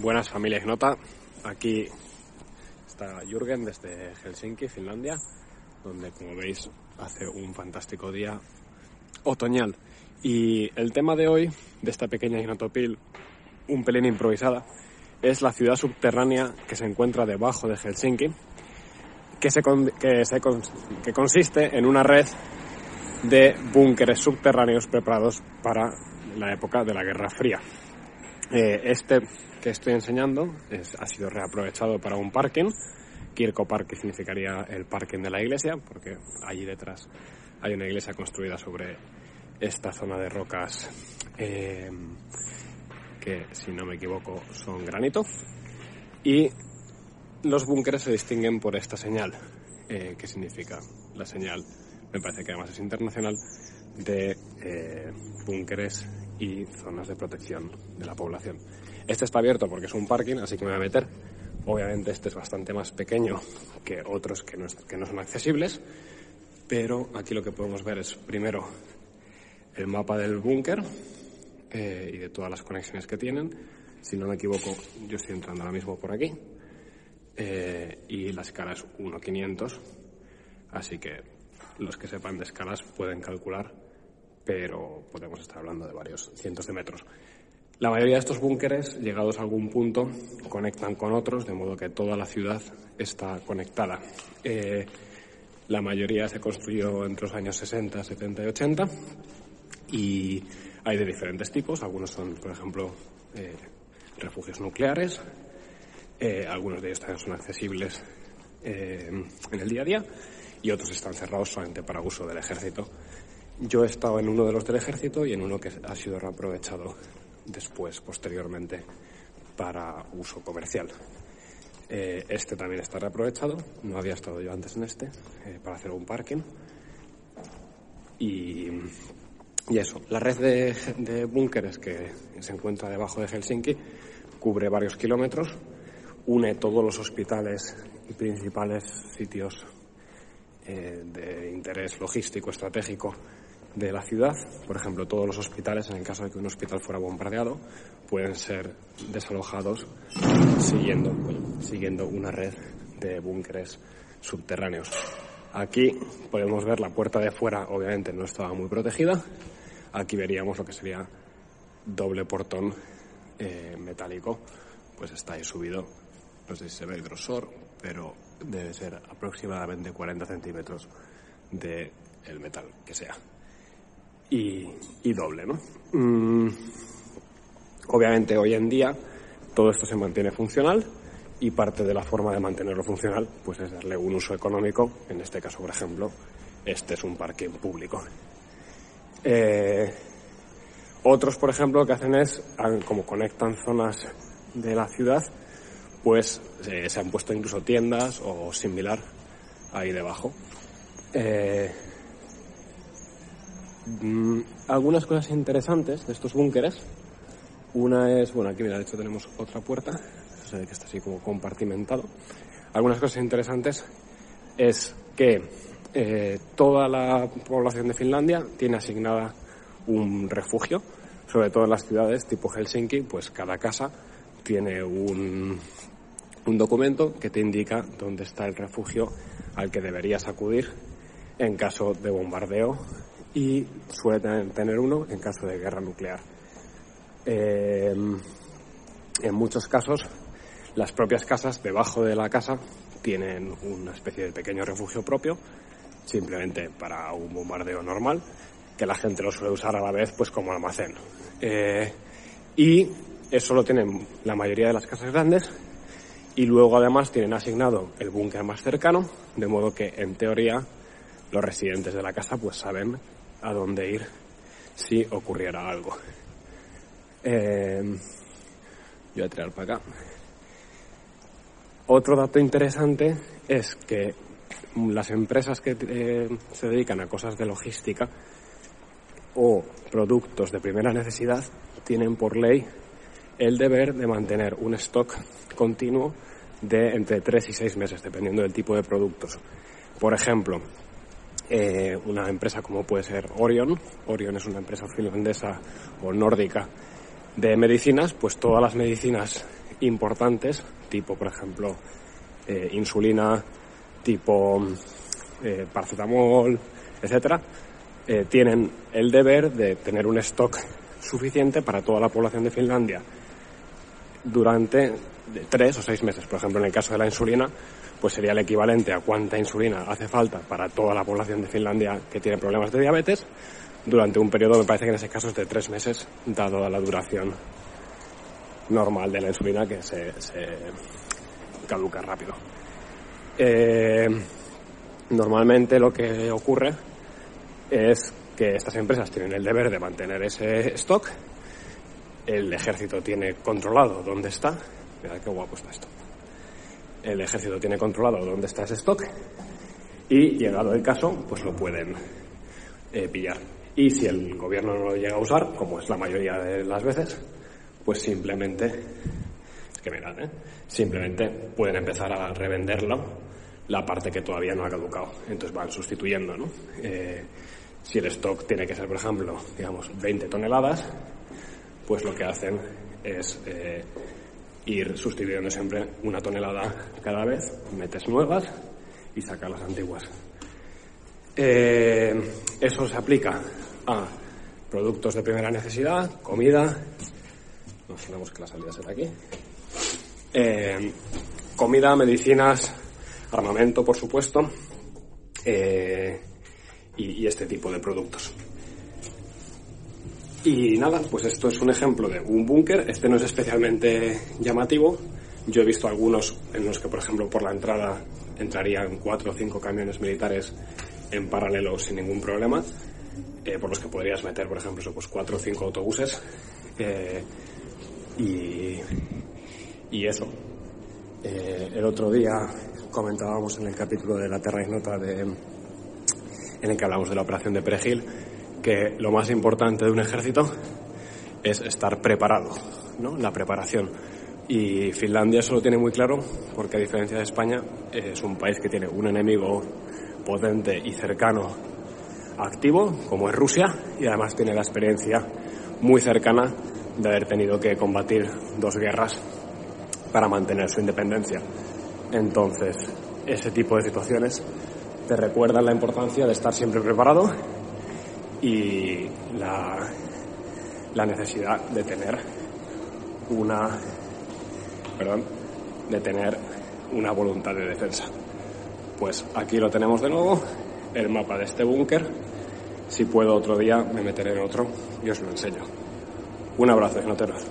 Buenas familia Ignota, aquí está Jürgen desde Helsinki, Finlandia, donde como veis hace un fantástico día otoñal. Y el tema de hoy, de esta pequeña Ignotopil, un pelín improvisada, es la ciudad subterránea que se encuentra debajo de Helsinki, que, se, que, se, que consiste en una red de búnkeres subterráneos preparados para la época de la Guerra Fría. Eh, este que estoy enseñando ha sido reaprovechado para un parking. Kirko Park, que significaría el parking de la iglesia, porque allí detrás hay una iglesia construida sobre esta zona de rocas eh, que, si no me equivoco, son granito. Y los búnkeres se distinguen por esta señal, eh, que significa la señal, me parece que además es internacional, de eh, búnkeres y zonas de protección de la población. Este está abierto porque es un parking, así que me voy a meter. Obviamente este es bastante más pequeño que otros que no, que no son accesibles, pero aquí lo que podemos ver es primero el mapa del búnker eh, y de todas las conexiones que tienen. Si no me equivoco, yo estoy entrando ahora mismo por aquí. Eh, y la escala es 1.500, así que los que sepan de escalas pueden calcular, pero podemos estar hablando de varios cientos de metros. La mayoría de estos búnkeres, llegados a algún punto, conectan con otros, de modo que toda la ciudad está conectada. Eh, la mayoría se construyó entre los años 60, 70 y 80 y hay de diferentes tipos. Algunos son, por ejemplo, eh, refugios nucleares. Eh, algunos de ellos también son accesibles en el día a día y otros están cerrados solamente para uso del ejército. Yo he estado en uno de los del ejército y en uno que ha sido reaprovechado después, posteriormente, para uso comercial. Eh, este también está reaprovechado, no había estado yo antes en este, eh, para hacer un parking. Y, y eso, la red de, de búnkeres que se encuentra debajo de Helsinki cubre varios kilómetros, une todos los hospitales y principales sitios eh, de interés logístico estratégico de la ciudad. Por ejemplo, todos los hospitales, en el caso de que un hospital fuera bombardeado, pueden ser desalojados siguiendo, siguiendo una red de búnkeres subterráneos. Aquí podemos ver la puerta de fuera, obviamente no estaba muy protegida. Aquí veríamos lo que sería doble portón eh, metálico, pues está ahí subido. No sé si se ve el grosor, pero debe ser aproximadamente 40 centímetros de el metal que sea y, doble, ¿no? Mm, obviamente hoy en día todo esto se mantiene funcional y parte de la forma de mantenerlo funcional pues es darle un uso económico, en este caso por ejemplo este es un parque público. Eh, otros por ejemplo lo que hacen es, como conectan zonas de la ciudad, pues eh, se han puesto incluso tiendas o similar ahí debajo. Eh, Mm, algunas cosas interesantes de estos búnkeres. Una es, bueno, aquí mira, de hecho tenemos otra puerta, se ve que está así como compartimentado. Algunas cosas interesantes es que eh, toda la población de Finlandia tiene asignada un refugio, sobre todo en las ciudades tipo Helsinki, pues cada casa tiene un, un documento que te indica dónde está el refugio al que deberías acudir en caso de bombardeo y suele tener uno en caso de guerra nuclear. Eh, en muchos casos, las propias casas debajo de la casa tienen una especie de pequeño refugio propio, simplemente para un bombardeo normal, que la gente lo suele usar a la vez pues como almacén. Eh, y eso lo tienen la mayoría de las casas grandes y luego además tienen asignado el búnker más cercano, de modo que en teoría los residentes de la casa pues saben a dónde ir si ocurriera algo. Eh, yo voy a tirar para acá. Otro dato interesante es que las empresas que eh, se dedican a cosas de logística o productos de primera necesidad tienen por ley el deber de mantener un stock continuo de entre 3 y 6 meses, dependiendo del tipo de productos. Por ejemplo, eh, una empresa como puede ser Orion, Orion es una empresa finlandesa o nórdica de medicinas, pues todas las medicinas importantes, tipo por ejemplo eh, insulina, tipo eh, paracetamol, etcétera, eh, tienen el deber de tener un stock suficiente para toda la población de Finlandia durante tres o seis meses. Por ejemplo, en el caso de la insulina, pues sería el equivalente a cuánta insulina hace falta para toda la población de Finlandia que tiene problemas de diabetes durante un periodo, me parece que en ese caso es de tres meses, dado la duración normal de la insulina que se, caduca rápido. Eh, normalmente lo que ocurre es que estas empresas tienen el deber de mantener ese stock, el ejército tiene controlado dónde está, mirad qué guapo está esto, el ejército tiene controlado dónde está ese stock y llegado el caso, pues lo pueden eh, pillar. Y si el gobierno no lo llega a usar, como es la mayoría de las veces, pues simplemente, es que mirad, ¿eh? simplemente pueden empezar a revenderlo la parte que todavía no ha caducado. Entonces van sustituyendo, ¿no? Eh, si el stock tiene que ser, por ejemplo, digamos, 20 toneladas, pues lo que hacen es eh, ir sustituyendo siempre una tonelada cada vez, metes nuevas y sacas las antiguas. Eh, eso se aplica a productos de primera necesidad, comida, nos tenemos que la salida será aquí, eh, comida, medicinas, armamento, por supuesto, y, este tipo de productos. Y nada, pues esto es un ejemplo de un búnker. Este no es especialmente llamativo. Yo he visto algunos en los que, por ejemplo, por la entrada entrarían cuatro o cinco camiones militares en paralelo sin ningún problema, eh, por los que podrías meter, por ejemplo, pues cuatro o cinco autobuses. Eh, y, eso. Eh, el otro día comentábamos en el capítulo de la Terra Ignota de, en el que hablamos de la operación de Perejil que lo más importante de un ejército es estar preparado, ¿no? La preparación. Y Finlandia eso lo tiene muy claro porque a diferencia de España es un país que tiene un enemigo potente y cercano activo, como es Rusia, y además tiene la experiencia muy cercana de haber tenido que combatir dos guerras para mantener su independencia. Entonces, ese tipo de situaciones te recuerdan la importancia de estar siempre preparado y la, la necesidad de tener una perdón, de tener una voluntad de defensa. Pues aquí lo tenemos de nuevo, el mapa de este búnker. Si puedo otro día me meteré en otro y os lo enseño. Un abrazo, ignoteros.